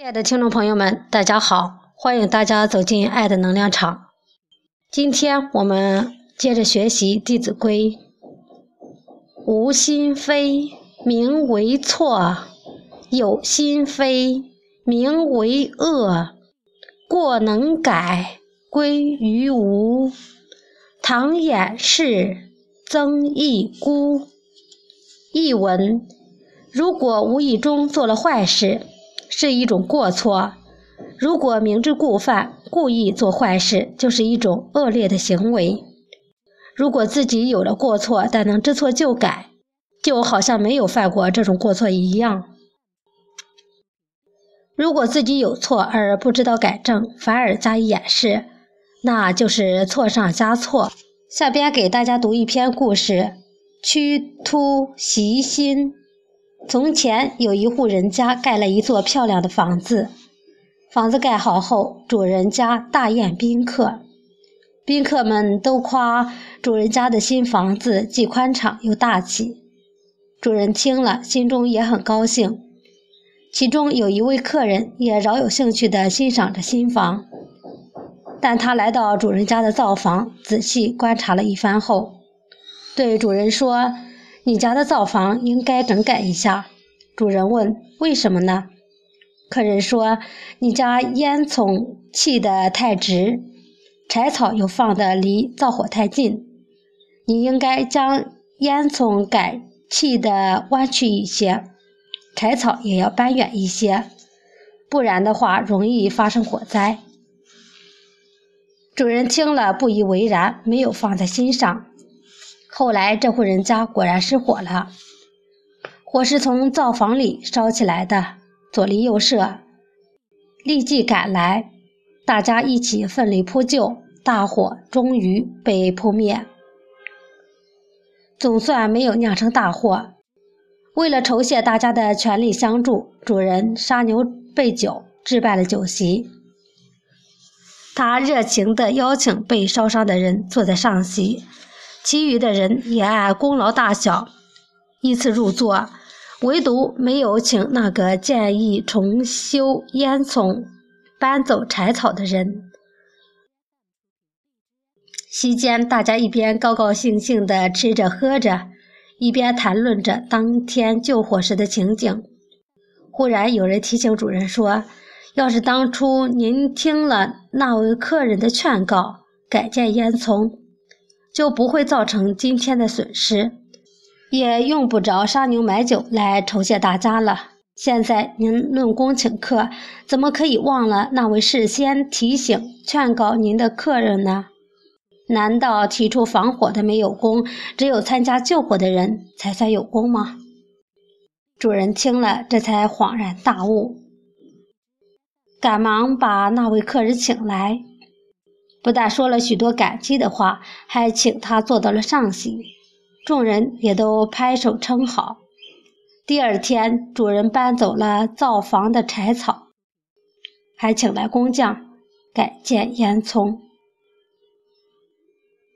亲爱的听众朋友们，大家好！欢迎大家走进爱的能量场。今天我们接着学习《弟子规》：无心非，名为错；有心非，名为恶。过能改，归于无。唐掩饰，曾益孤。译文：如果无意中做了坏事，是一种过错；如果明知故犯，故意做坏事，就是一种恶劣的行为。如果自己有了过错，但能知错就改，就好像没有犯过这种过错一样；如果自己有错而不知道改正，反而加以掩饰，那就是错上加错。下边给大家读一篇故事：屈突袭心。从前有一户人家盖了一座漂亮的房子，房子盖好后，主人家大宴宾客，宾客们都夸主人家的新房子既宽敞又大气。主人听了，心中也很高兴。其中有一位客人也饶有兴趣地欣赏着新房，但他来到主人家的灶房，仔细观察了一番后，对主人说。你家的灶房应该整改一下。主人问：“为什么呢？”客人说：“你家烟囱砌得太直，柴草又放得离灶火太近。你应该将烟囱改砌得弯曲一些，柴草也要搬远一些，不然的话容易发生火灾。”主人听了不以为然，没有放在心上。后来，这户人家果然失火了，火是从灶房里烧起来的，左邻右舍立即赶来，大家一起奋力扑救，大火终于被扑灭，总算没有酿成大祸。为了酬谢大家的全力相助，主人杀牛备酒，置办了酒席。他热情地邀请被烧伤的人坐在上席。其余的人也按功劳大小依次入座，唯独没有请那个建议重修烟囱、搬走柴草的人。席间，大家一边高高兴兴地吃着喝着，一边谈论着当天救火时的情景。忽然，有人提醒主人说：“要是当初您听了那位客人的劝告，改建烟囱。”就不会造成今天的损失，也用不着杀牛买酒来酬谢大家了。现在您论功请客，怎么可以忘了那位事先提醒、劝告您的客人呢？难道提出防火的没有功，只有参加救火的人才算有功吗？主人听了，这才恍然大悟，赶忙把那位客人请来。不但说了许多感激的话，还请他坐到了上席，众人也都拍手称好。第二天，主人搬走了灶房的柴草，还请来工匠改建烟囱。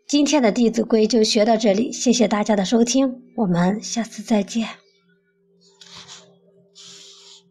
今天的《弟子规》就学到这里，谢谢大家的收听，我们下次再见。